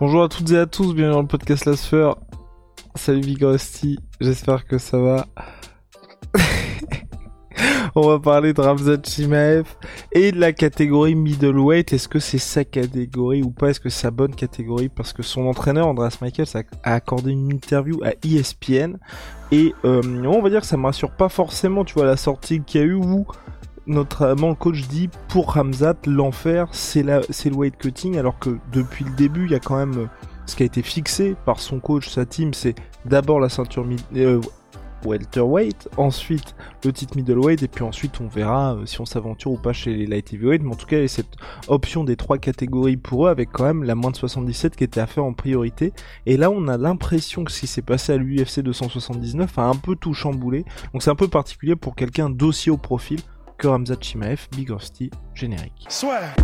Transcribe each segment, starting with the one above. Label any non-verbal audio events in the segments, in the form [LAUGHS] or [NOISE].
Bonjour à toutes et à tous, bienvenue dans le podcast Lasfer. Salut Big Rusty, j'espère que ça va. [LAUGHS] On va parler de Ramzat Chimaev et de la catégorie middleweight. Est-ce que c'est sa catégorie ou pas? Est-ce que c'est sa bonne catégorie? Parce que son entraîneur, Andreas Michaels, a, accordé une interview à ESPN. Et euh, on va dire que ça me rassure pas forcément, tu vois, la sortie qu'il y a eu où notamment le coach dit pour Ramzat, l'enfer, c'est le weight cutting, alors que depuis le début, il y a quand même ce qui a été fixé par son coach, sa team, c'est d'abord la ceinture euh, welterweight, ensuite le titre middleweight, et puis ensuite on verra euh, si on s'aventure ou pas chez les light heavyweight. Mais en tout cas, il y a cette option des trois catégories pour eux, avec quand même la moins de 77 qui était à faire en priorité. Et là, on a l'impression que ce qui s'est passé à l'UFC 279 a un peu tout chamboulé. Donc c'est un peu particulier pour quelqu'un d'aussi au profil que Ramzat Chimaev, Big Rusty, générique. Soit.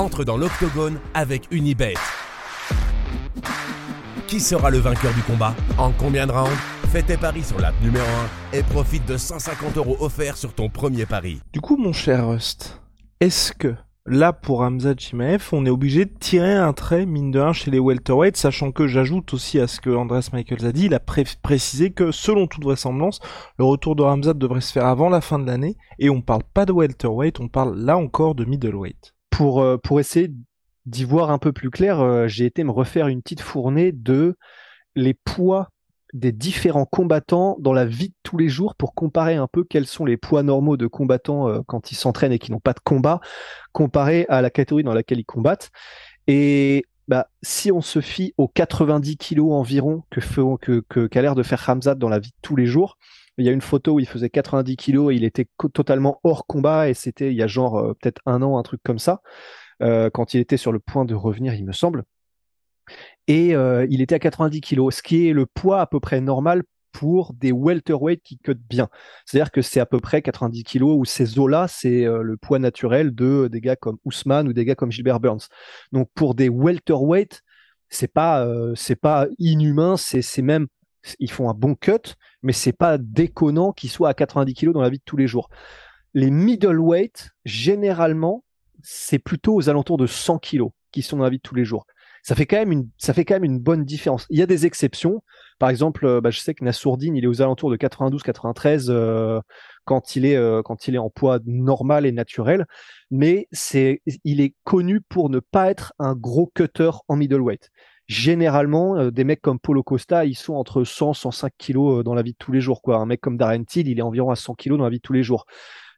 entre dans l'octogone avec Unibet. Qui sera le vainqueur du combat? En combien de rounds? Fais tes paris sur l'app numéro 1 et profite de 150 euros offerts sur ton premier pari. Du coup, mon cher Rust, est-ce que là, pour Hamza Chimaev, on est obligé de tirer un trait, mine de 1, chez les welterweights, sachant que j'ajoute aussi à ce que Andres Michaels a dit, il a précisé que, selon toute vraisemblance, le retour de Hamza devrait se faire avant la fin de l'année, et on parle pas de welterweight, on parle là encore de middleweight. Pour, euh, essayer d'y voir un peu plus clair, euh, j'ai été me refaire une petite fournée de les poids des différents combattants dans la vie de tous les jours pour comparer un peu quels sont les poids normaux de combattants euh, quand ils s'entraînent et qui n'ont pas de combat, comparé à la catégorie dans laquelle ils combattent. Et bah, si on se fie aux 90 kilos environ que, que, que qu'a l'air de faire Hamzat dans la vie de tous les jours, il y a une photo où il faisait 90 kilos et il était totalement hors combat et c'était il y a genre euh, peut-être un an, un truc comme ça, euh, quand il était sur le point de revenir, il me semble. Et euh, il était à 90 kilos, ce qui est le poids à peu près normal pour des welterweight qui cut bien. C'est-à-dire que c'est à peu près 90 kilos où ces eaux-là, c'est le poids naturel de des gars comme Ousmane ou des gars comme Gilbert Burns. Donc pour des welterweight, c'est pas c'est pas inhumain, c'est ils font un bon cut, mais c'est pas déconnant qu'ils soient à 90 kg dans la vie de tous les jours. Les middleweight, généralement, c'est plutôt aux alentours de 100 kg qui sont dans la vie de tous les jours. Ça fait quand même une, bonne différence. Il y a des exceptions. Par exemple, euh, bah, je sais que Nassourdine, il est aux alentours de 92-93 euh, quand il est euh, quand il est en poids normal et naturel, mais il est connu pour ne pas être un gros cutter en middleweight généralement, des mecs comme Polo Costa, ils sont entre 100 105 kilos dans la vie de tous les jours. Quoi. Un mec comme Darren Till, il est environ à 100 kilos dans la vie de tous les jours.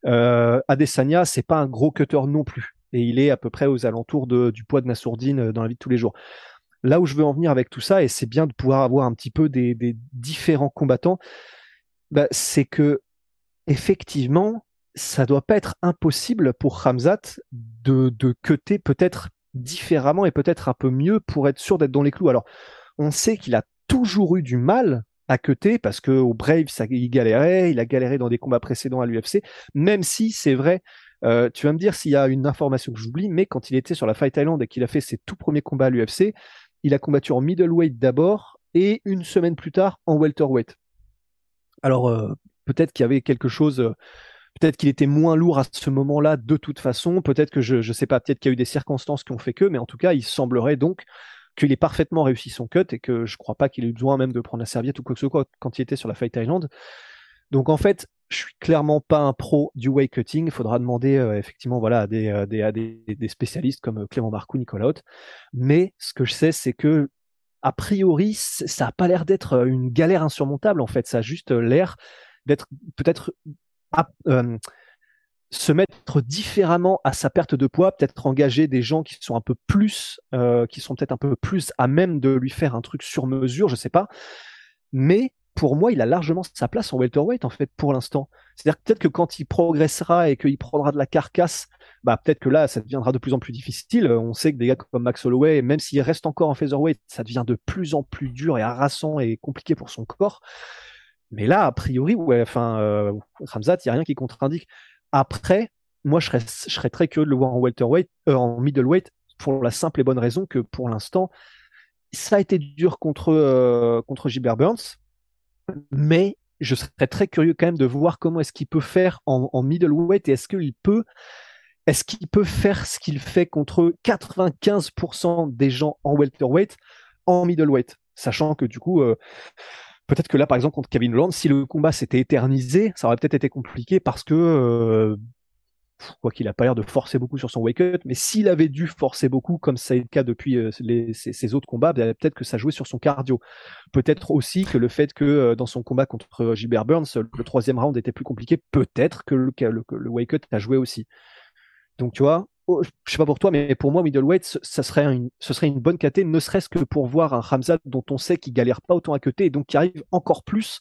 Euh, Adesanya, c'est pas un gros cutter non plus. Et il est à peu près aux alentours du poids de Nassourdine euh, dans la vie de tous les jours. Là où je veux en venir avec tout ça, et c'est bien de pouvoir avoir un petit peu des, différents combattants, bah, c'est que effectivement, ça doit pas être impossible pour Ramzat de, de cutter peut-être différemment et peut-être un peu mieux pour être sûr d'être dans les clous. Alors, on sait qu'il a toujours eu du mal à cutter parce que au Brave, il galérait, il a galéré dans des combats précédents à l'UFC, même si c'est vrai. Euh, tu vas me dire s'il y a une information que j'oublie, mais quand il était sur la Fight Island et qu'il a fait ses tout premiers combats à l'UFC, il a combattu en middleweight d'abord et une semaine plus tard en welterweight. Alors euh, peut-être qu'il y avait quelque chose euh, Peut-être qu'il était moins lourd à ce moment-là de toute façon. Peut-être que je ne sais pas, peut-être qu'il y a eu des circonstances qui ont fait que, mais en tout cas, il semblerait donc qu'il ait parfaitement réussi son cut et que je crois pas qu'il ait eu besoin même de prendre la serviette ou quoi que ce soit quand il était sur la Fight Island. Donc en fait, je suis clairement pas un pro du weight cutting. Il faudra demander euh, effectivement voilà à des, euh, des, spécialistes comme euh, Clément Marcoux, Nicolas Haute. Mais ce que je sais, c'est que a priori, ça a pas l'air d'être une galère insurmontable. En fait, ça a juste l'air d'être peut-être se mettre différemment à sa perte de poids, peut-être engager des gens qui sont un peu plus, qui sont peut-être un peu plus à même de lui faire un truc sur mesure, je sais pas. mais pour moi, il a largement sa place en welterweight en fait pour l'instant. C'est-à-dire peut-être que quand il progressera et qu'il prendra de la carcasse, bah peut-être que là, ça deviendra de plus en plus difficile. On sait que des gars comme Max Holloway, même s'il reste encore en featherweight, ça devient de plus en plus dur et harassant et compliqué pour son corps. Mais là, a priori, enfin, euh, Ramzat, il n'y a rien qui contre-indique. Après, moi, je serais, serais très curieux de le voir en welterweight, euh, en middleweight, pour la simple et bonne raison que pour l'instant, ça a été dur contre, euh, contre Gilbert Burns, mais je serais très curieux quand même de voir comment est-ce qu'il peut faire en, middleweight et est-ce qu'il peut est-ce qu'il peut faire ce qu'il fait contre 95% des gens en welterweight en middleweight? Sachant que du coup, euh, peut-être que là, par exemple, contre Kevin Holland, si le combat s'était éternisé, ça aurait peut-être été compliqué parce que, euh, quoi qu'il a pas l'air de forcer beaucoup sur son wake-up, mais s'il avait dû forcer beaucoup, comme ça est le cas depuis euh, ses, autres combats, ben, peut-être que ça jouait sur son cardio. Peut-être aussi que le fait que dans son combat contre Gilbert Burns, le troisième round était plus compliqué, peut-être que le, le, wake-up a joué aussi. Donc, tu vois, oh, je sais pas pour toi, mais pour moi, middleweight, ça serait une, ce serait une bonne KT, ne serait-ce que pour voir un Hamza dont on sait qu'il galère pas autant à côté et donc qui arrive encore plus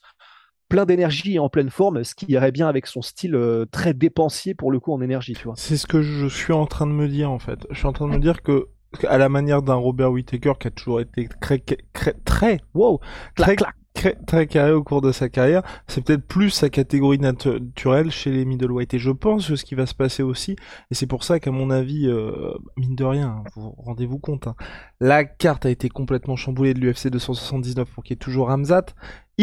plein d'énergie et en pleine forme, ce qui irait bien avec son style euh, très dépensier pour le coup en énergie, tu vois. C'est ce que je suis en train de me dire en fait. Je suis en train de me dire que à la manière d'un Robert Whittaker qui a toujours été très très, très wow, très, très carré au cours de sa carrière, c'est peut-être plus sa catégorie naturelle chez les middleweight. Et je pense que ce qui va se passer aussi, et c'est pour ça qu'à mon avis, euh, mine de rien, hein, vous rendez-vous compte, hein, la carte a été complètement chamboulée de l'UFC 279 pour qu'il y ait toujours Ramzat.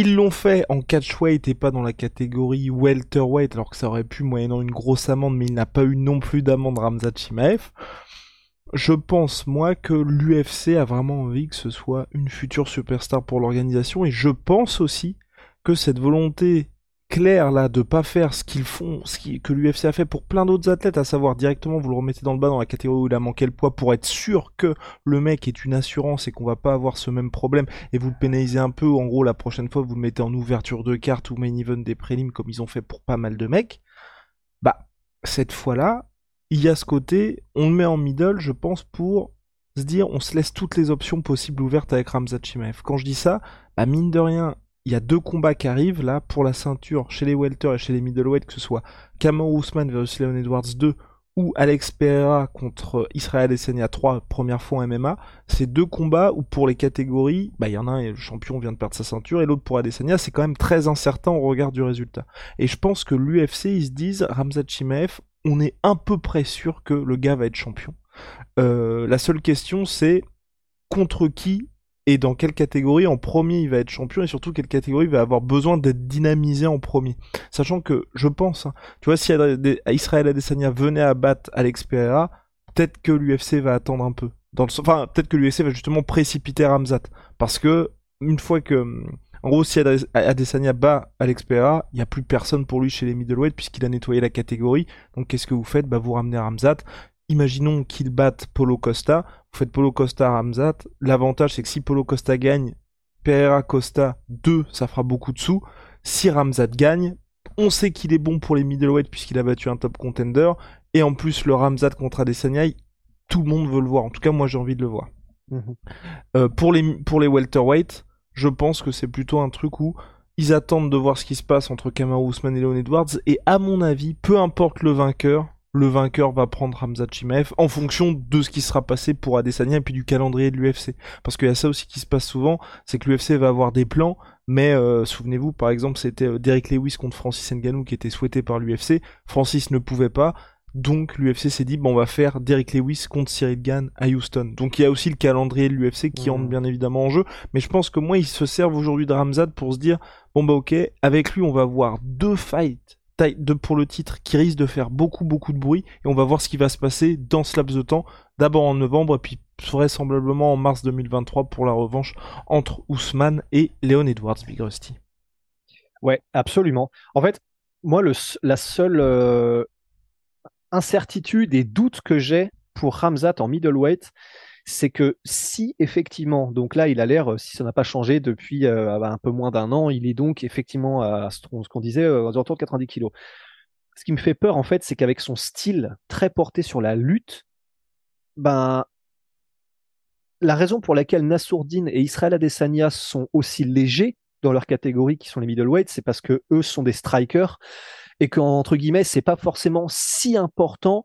Ils l'ont fait en catchweight et pas dans la catégorie welterweight, alors que ça aurait pu moyennant une grosse amende, mais il n'a pas eu non plus d'amende Ramzat Chimaev. Je pense moi que l'UFC a vraiment envie que ce soit une future superstar pour l'organisation et je pense aussi que cette volonté claire là de pas faire ce qu'ils font, ce que l'UFC a fait pour plein d'autres athlètes, à savoir directement vous le remettez dans le bas dans la catégorie où il a manqué le poids pour être sûr que le mec est une assurance et qu'on va pas avoir ce même problème et vous le pénalisez un peu, en gros la prochaine fois vous mettez en ouverture de carte ou main event des prélims comme ils ont fait pour pas mal de mecs, bah cette fois-là, il y a ce côté, on le met en middle, je pense, pour se dire, on se laisse toutes les options possibles ouvertes avec Ramzat Chimaev. Quand je dis ça, bah mine de rien, il y a deux combats qui arrivent là pour la ceinture chez les welter et chez les middleweight, que ce soit Cameron Ousmane versus Leon Edwards 2 ou Alex Pereira contre Israël Adesanya 3, première fois en MMA, c'est deux combats où pour les catégories, bah il y en a un, le champion vient de perdre sa ceinture, et l'autre pour Adesanya, c'est quand même très incertain au regard du résultat. Et je pense que l'UFC, ils se disent, Ramzat Chimaev, on est un peu près sûr que le gars va être champion. Euh, la seule question, c'est contre qui et dans quelle catégorie en premier il va être champion et surtout quelle catégorie il va avoir besoin d'être dynamisé en premier. Sachant que je pense, hein, tu vois, si Israël Adesanya venait à battre Alex Pereira, peut-être que l'UFC va attendre un peu. Enfin, peut-être que l'UFC va justement précipiter Ramzat parce que une fois que en gros, si Adesanya bat Alex Pereira, il n'y a plus personne pour lui chez les middleweight puisqu'il a nettoyé la catégorie. Donc qu'est-ce que vous faites? Bah vous ramenez Ramzat. Imaginons qu'il batte Polo Costa. Vous faites Polo Costa Ramzat. L'avantage c'est que si Polo Costa gagne, Pereira Costa 2, ça fera beaucoup de sous. Si Ramzat gagne, on sait qu'il est bon pour les middleweight puisqu'il a battu un top contender. Et en plus, le Ramzat contre Adesanya, tout le monde veut le voir. En tout cas, moi j'ai envie de le voir. Mhm. Euh, pour les pour les welterweight, je pense que c'est plutôt un truc où ils attendent de voir ce qui se passe entre Kamaru Usman et Leon Edwards, et à mon avis, peu importe le vainqueur, le vainqueur va prendre Hamza Chimaev en fonction de ce qui sera passé pour Adesanya et puis du calendrier de l'UFC. Parce qu'il y a ça aussi qui se passe souvent, c'est que l'UFC va avoir des plans, mais euh, souvenez-vous, par exemple, c'était euh, Derek Lewis contre Francis Ngannou qui était souhaité par l'UFC. Francis ne pouvait pas, donc l'UFC s'est dit, bon, on va faire Derek Lewis contre Cyril Gann à Houston. Donc il y a aussi le calendrier de l'UFC qui entre mmh. bien évidemment en jeu. Mais je pense que moi, ils se servent aujourd'hui de Ramzad pour se dire, bon bah ok, avec lui, on va avoir deux fights de, pour le titre qui risquent de faire beaucoup beaucoup de bruit. Et on va voir ce qui va se passer dans ce laps de temps. D'abord en novembre, et puis vraisemblablement en mars 2023 pour la revanche entre Ousmane et Leon Edwards, Big Rusty. Ouais, absolument. En fait, moi, la seule... Euh, incertitude et doute que j'ai pour Ramzat en middleweight, c'est que si effectivement, donc là il a l'air, si ça n'a pas changé depuis euh, un peu moins d'un an, il est donc effectivement à ce qu'on disait euh, aux alentours de 90 kilos. Ce qui me fait peur en fait, c'est qu'avec son style très porté sur la lutte, ben la raison pour laquelle Nassourdine et Israël Adesanya sont aussi légers, dans leur catégorie qui sont les middleweight, c'est parce que eux sont des strikers et qu'entre guillemets, c'est pas forcément si important.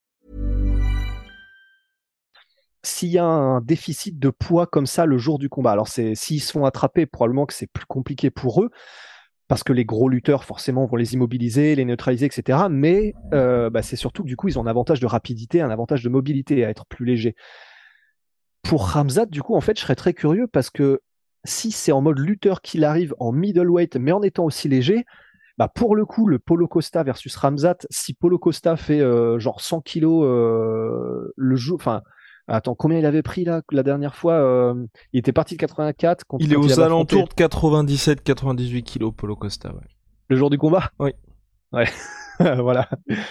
S'il y a un déficit de poids comme ça le jour du combat, alors c'est s'ils se font attraper, probablement que c'est plus compliqué pour eux, parce que les gros lutteurs, forcément, vont les immobiliser, les neutraliser, etc. Mais euh, bah, c'est surtout que du coup, ils ont un avantage de rapidité, un avantage de mobilité à être plus légers. Pour Ramzat, du coup, en fait, je serais très curieux parce que si c'est en mode lutteur qu'il arrive en middleweight, mais en étant aussi léger, bah pour le coup, le Polo Costa versus Ramzat, si Polo Costa fait euh, genre 100 kilos euh, le jour, enfin, attends, combien il avait pris là la dernière fois euh, Il était parti de 84. Quand, il est aux alentours de 97-98 kilos, Polo Costa. Ouais. Le jour du combat? Oui. Ouais. [LAUGHS] voilà.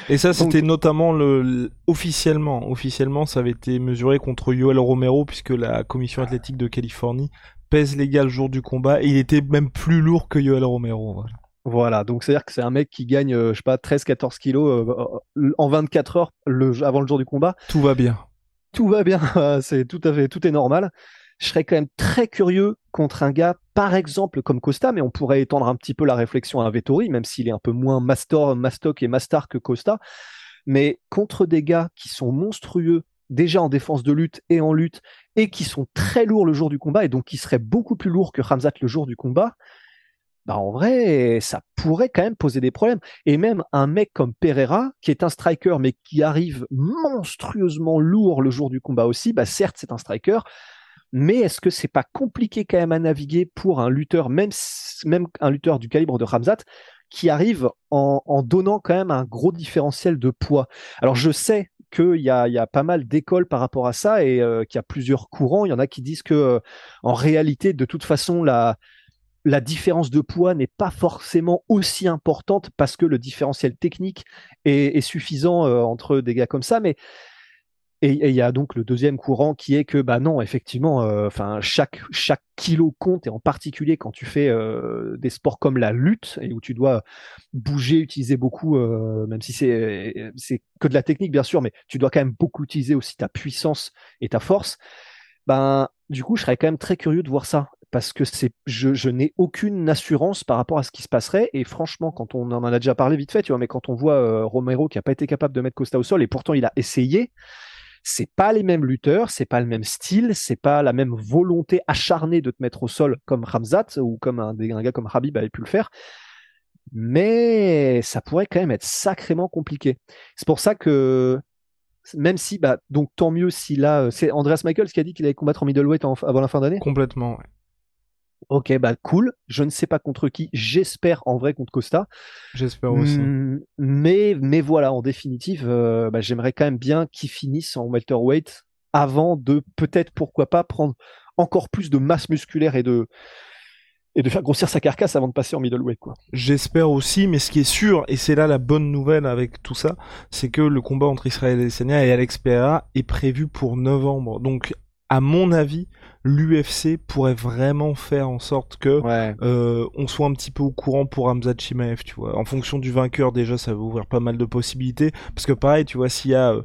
Et ça, c'était notamment le, officiellement, officiellement, ça avait été mesuré contre Yoel Romero puisque la commission athlétique de Californie pèse légal le jour du combat et il était même plus lourd que Yoel Romero. Voilà. Voilà, donc c'est-à-dire que c'est un mec qui gagne, euh, je sais pas, 13-14 kilos euh, en 24 heures le, avant le jour du combat. Tout va bien. Tout va bien, [LAUGHS] c'est tout tout est normal. Je serais quand même très curieux contre un gars, par exemple, comme Costa, mais on pourrait étendre un petit peu la réflexion à Vettori, même s'il est un peu moins master, mastoc et mastar que Costa. Mais contre des gars qui sont monstrueux, déjà en défense de lutte et en lutte, et qui sont très lourds le jour du combat, et donc qui seraient beaucoup plus lourds que Ramzat le jour du combat, bah en vrai, ça pourrait quand même poser des problèmes. Et même un mec comme Pereira, qui est un striker, mais qui arrive monstrueusement lourd le jour du combat aussi, bah certes, c'est un striker, mais est-ce que c'est pas compliqué quand même à naviguer pour un lutteur, même, même un lutteur du calibre de Ramzat, qui arrive en, donnant quand même un gros différentiel de poids? Alors je sais qu'il y a, y a pas mal d'écoles par rapport à ça et euh, qu'il y a plusieurs courants. Il y en a qui disent que euh, en réalité, de toute façon, la, la différence de poids n'est pas forcément aussi importante parce que le différentiel technique est, suffisant euh, entre des gars comme ça. Mais et il y a donc le deuxième courant qui est que bah non, effectivement, euh, enfin chaque chaque kilo compte et en particulier quand tu fais euh, des sports comme la lutte et où tu dois bouger, utiliser beaucoup, même si c'est c'est que de la technique bien sûr, mais tu dois quand même beaucoup utiliser aussi ta puissance et ta force. Ben du coup, je serais quand même très curieux de voir ça parce que c'est, je, n'ai aucune assurance par rapport à ce qui se passerait. Et franchement, quand on en a déjà parlé vite fait, tu vois, mais quand on voit euh, Romero qui n'a pas été capable de mettre Costa au sol et pourtant il a essayé, c'est pas les mêmes lutteurs, c'est pas le même style, c'est pas la même volonté acharnée de te mettre au sol comme Ramzat ou comme un, un gars comme Habib avait pu le faire. Mais ça pourrait quand même être sacrément compliqué. C'est pour ça que même si, bah, donc tant mieux si là, euh, c'est Andreas Michaels qui a dit qu'il allait combattre en middleweight avant la fin d'année? Complètement. Ouais. Ok, bah cool. Je ne sais pas contre qui. J'espère en vrai contre Costa. J'espère aussi. Hmm, mais, mais voilà, en définitive, euh, bah, j'aimerais quand même bien qu'il finisse en welterweight avant de peut-être, pourquoi pas, prendre encore plus de masse musculaire et de, et de faire grossir sa carcasse avant de passer en middleweight quoi. J'espère aussi, mais ce qui est sûr, et c'est là la bonne nouvelle avec tout ça, c'est que le combat entre Israël et Senia et Alex Pereira est prévu pour novembre. Donc à mon avis, l'UFC pourrait vraiment faire en sorte que euh, on soit un petit peu au courant pour Hamza Chimaev, tu vois. En fonction du vainqueur, déjà, ça va ouvrir pas mal de possibilités. Parce que pareil, tu vois, s'il y a euh,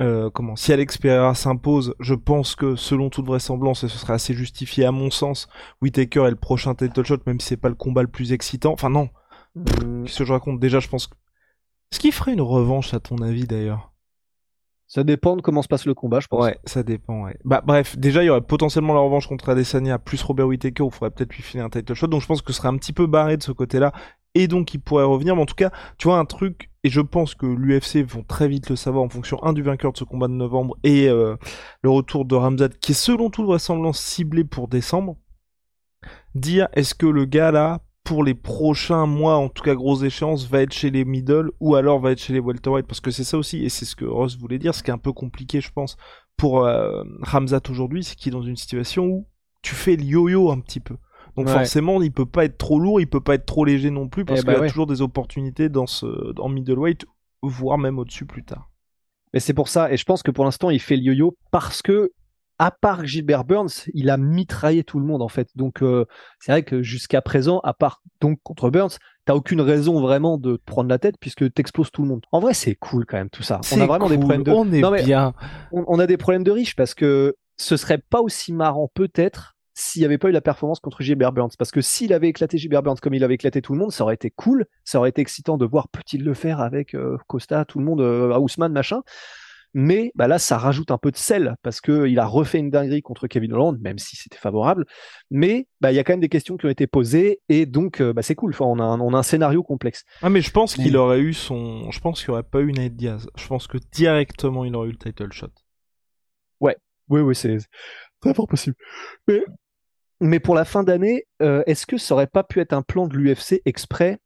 euh, comment si Alex Pereira s'impose, je pense que selon toute vraisemblance, et ce serait assez justifié à mon sens, Whitaker est le prochain title shot, même si c'est pas le combat le plus excitant. Enfin non. Mm. Qu'est-ce que je raconte? Déjà, je pense que... Ce qui ferait une revanche, à ton avis, d'ailleurs? Ça dépend de comment se passe le combat, je pense. Ouais, ça dépend, ouais. Bah, bref, déjà, il y aurait potentiellement la revanche contre Adesanya, plus Robert Whittaker, où il faudrait peut-être lui filer un title shot. Donc, je pense que ce serait un petit peu barré de ce côté-là. Et donc, il pourrait revenir. Mais en tout cas, tu vois, un truc, et je pense que l'UFC vont très vite le savoir en fonction, un, du vainqueur de ce combat de novembre et euh, le retour de Ramzad, qui est selon toute vraisemblance ciblé pour décembre. Dire, est-ce que le gars là pour les prochains mois, en tout cas grosse échéance, va être chez les middle ou alors va être chez les welterweight parce que c'est ça aussi et c'est ce que Ross voulait dire, ce qui est un peu compliqué je pense pour euh, Ramzat aujourd'hui, c'est qu'il est dans une situation où tu fais le yo-yo un petit peu. Donc Ouais. forcément, il peut pas être trop lourd, il peut pas être trop léger non plus, parce Eh qu'il bah y a toujours des opportunités dans ce dans middleweight, voire même au-dessus plus tard. Mais c'est pour ça, et je pense que pour l'instant, il fait le yo-yo parce que, à part Gilbert Burns, il a mitraillé tout le monde en fait. Donc euh, c'est vrai que jusqu'à présent, à part donc contre Burns, t'as aucune raison vraiment de te prendre la tête puisque t'exploses tout le monde. En vrai, c'est cool quand même tout ça. On a vraiment des problèmes de. On est Non, mais bien. on, on a des problèmes de riches parce que ce serait pas aussi marrant peut-être s'il n'y avait pas eu la performance contre Gilbert Burns. Parce que s'il avait éclaté Gilbert Burns comme il avait éclaté tout le monde, ça aurait été cool, ça aurait été excitant de voir peut-il le faire avec euh, Costa, tout le monde, euh, Ousmane, machin. Mais bah là, ça rajoute un peu de sel parce que il a refait une dinguerie contre Kevin Holland, même si c'était favorable. Mais bah, il y a quand même des questions qui ont été posées et donc euh, bah, c'est cool. Enfin, on, a un, on a un scénario complexe. Ah mais je pense Mais- qu'il aurait eu son, je pense qu'il aurait pas eu Nate Diaz. Je pense que directement il aurait eu le title shot. Oui, oui, c'est très fort possible. Mais, mais pour la fin d'année, euh, est-ce que ça aurait pas pu être un plan de l'UFC exprès,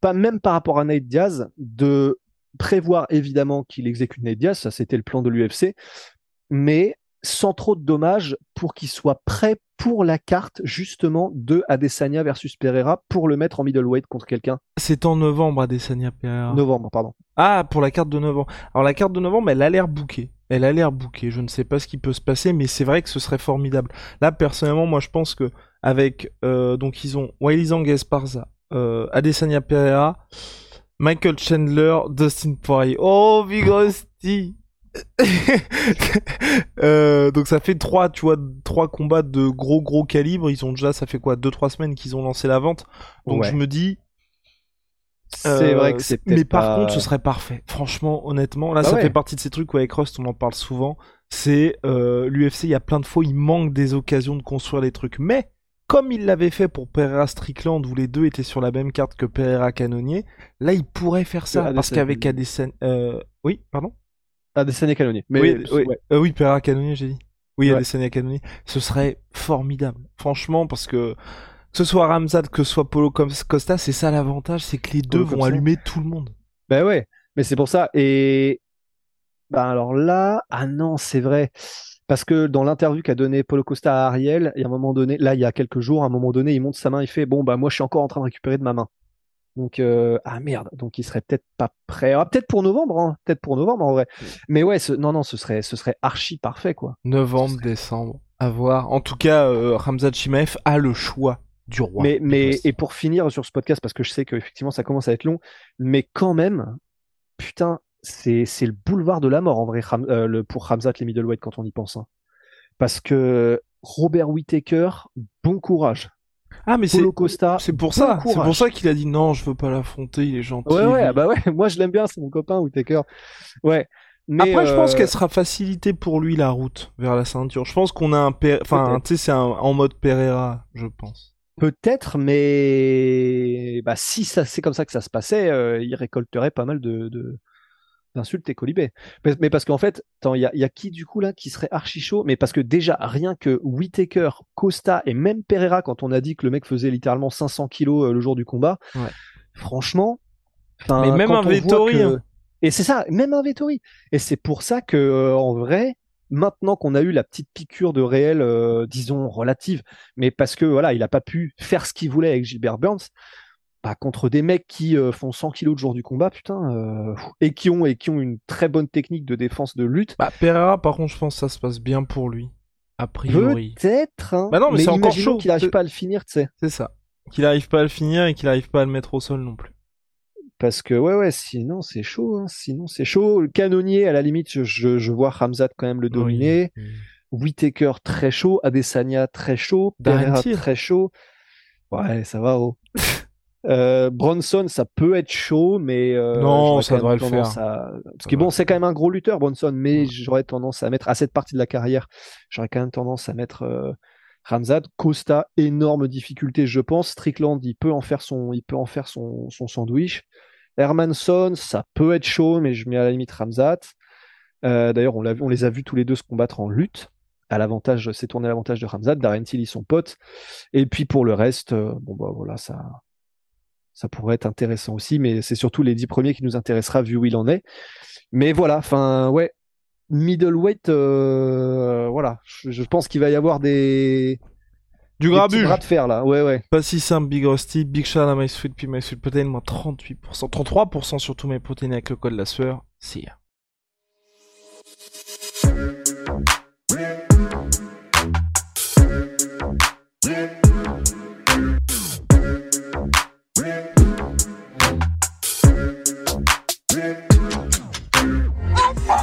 pas même par rapport à Nate Diaz, de prévoir évidemment qu'il exécute Nate Diaz, ça c'était le plan de l'UFC, mais sans trop de dommages pour qu'il soit prêt pour la carte justement de Adesanya versus Pereira pour le mettre en middleweight contre quelqu'un. C'est en novembre Adesanya Pereira. Novembre, pardon. Ah, pour la carte de novembre. Alors la carte de novembre, elle a l'air bouquée. Elle a l'air bouquée. Je ne sais pas ce qui peut se passer, mais c'est vrai que ce serait formidable. Là, personnellement, moi, je pense que avec euh, donc ils ont Wiley Esparza, euh, Adesanya Pereira, Michael Chandler, Dustin Poirier. Oh, Big Rusty. [LAUGHS] Euh, donc ça fait trois, tu vois, trois combats de gros gros calibre. Ils ont déjà, ça fait quoi, deux trois semaines qu'ils ont lancé la vente. Donc Ouais. je me dis, C'est euh, vrai que c'est Mais par pas- contre, ce serait parfait. Franchement, honnêtement, là, Bah ça ouais. fait partie de ces trucs où avec Rust, on en parle souvent. C'est euh, l'UFC, il y a plein de fois, il manque des occasions de construire les trucs. Mais comme il l'avait fait pour Pereira Strickland, où les deux étaient sur la même carte que Pereira Canonier, là, il pourrait faire ça. Parce qu'avec Adesanya... Euh... Oui, pardon? Adesanya Cannonier. Mais oui, oui, ouais. euh, oui, Pereira Canonier, j'ai dit. Oui, Ouais. Adesanya Canonier. Ce serait formidable. Franchement, parce que que ce soit Ramzat, que ce soit Polo Costa, c'est ça l'avantage, c'est que les deux Polo vont allumer tout le monde. Ben ouais, mais c'est pour ça. Et ben alors là, ah non, c'est vrai. Parce que dans l'interview qu'a donné Paulo Costa à Ariel, il y a un moment donné, là, il y a quelques jours, à un moment donné, il monte sa main, il fait Bon, bah, moi, je suis encore en train de récupérer de ma main. Donc, euh, ah merde, donc il serait peut-être pas prêt. Ah, peut-être pour novembre, hein. peut-être pour novembre en vrai. Mais ouais, ce- non, non, ce serait, ce serait archi parfait, quoi. Novembre, décembre, à voir. En tout cas, euh, Ramzat Chimaev a le choix du roi. mais, mais, et pour finir sur ce podcast, parce que je sais qu'effectivement, ça commence à être long, mais quand même, putain, c'est, c'est le boulevard de la mort en vrai euh, le, pour Ramzat les middleweight quand on y pense. hein. Parce que Robert Whittaker, bon courage. Ah, mais c'est Costa, c'est pour bon ça. C'est pour ça qu'il a dit non, je veux pas l'affronter, il est gentil. Ouais, ouais, ah bah ouais, [LAUGHS] moi je l'aime bien, c'est mon copain Whittaker. Ouais. Mais, Après, je pense euh, qu'elle sera facilitée pour lui la route vers la ceinture. Je pense qu'on a un, enfin, tu sais, c'est en mode Pereira, je pense. Peut-être, mais bah, si ça c'est comme ça que ça se passait, euh, il récolterait pas mal de, de- d'insultes et colibés. Mais, parce qu'en fait, il y a, il y a qui du coup là qui serait archi chaud? Mais parce que déjà, rien que Whitaker, Costa et même Pereira, quand on a dit que le mec faisait littéralement 500 kilos euh, le jour du combat, Ouais. franchement. Mais même un Vettori, que- hein. Et c'est ça, même un Vettori. Et c'est pour ça que euh, en vrai, maintenant qu'on a eu la petite piqûre de réel, euh, disons relative, mais parce que voilà, il a pas pu faire ce qu'il voulait avec Gilbert Burns, bah, contre des mecs qui euh, font 100 kilos le jour du combat, putain, euh, et qui ont et qui ont une très bonne technique de défense de lutte. Bah, Pereira, par contre, je pense que ça se passe bien pour lui. A priori. Peut-être. hein. Bah non, mais c'est encore chaud. qu'il n'arrive pas à le finir, tu sais. C'est ça. Qu'il arrive pas à le finir et qu'il arrive pas à le mettre au sol non plus. Parce que ouais, ouais, sinon c'est chaud. hein. Sinon c'est chaud. Le canonnier, à la limite, je, je, je vois Hamzat quand même le dominer. Oui. Whitaker très chaud, Adesanya très chaud, Pereira très chaud. Ouais, ça va. Oh. [LAUGHS] Euh, Bronson, ça peut être chaud, mais euh, Non, ça devrait le faire. à- Parce que bon, c'est quand même un gros lutteur, Bronson, mais Ouais. j'aurais tendance à mettre à cette partie de la carrière, j'aurais quand même tendance à mettre euh, Ramzad, Costa, énorme difficulté, je pense. Strickland, il peut en faire son, il peut en faire son, son sandwich. Hermanson, ça peut être chaud, mais je mets à la limite Ramzat. Euh, D'ailleurs, on, les a vus tous les deux se combattre en lutte. À l'avantage, c'est tourné à l'avantage de Ramzat. Darren Till, ils sont potes. Et puis pour le reste, bon bah voilà, ça, ça pourrait être intéressant aussi, mais c'est surtout les dix premiers qui nous intéressera vu où il en est. Mais voilà, enfin ouais, middleweight, euh, voilà, je, je pense qu'il va y avoir des Du grabuge de fer là, ouais ouais. Pas si simple, Big Rusty, Big Shot à MySweet, puis MySweet Protein, moins 38%, 33% sur tous mes protéines avec le code la sueur. See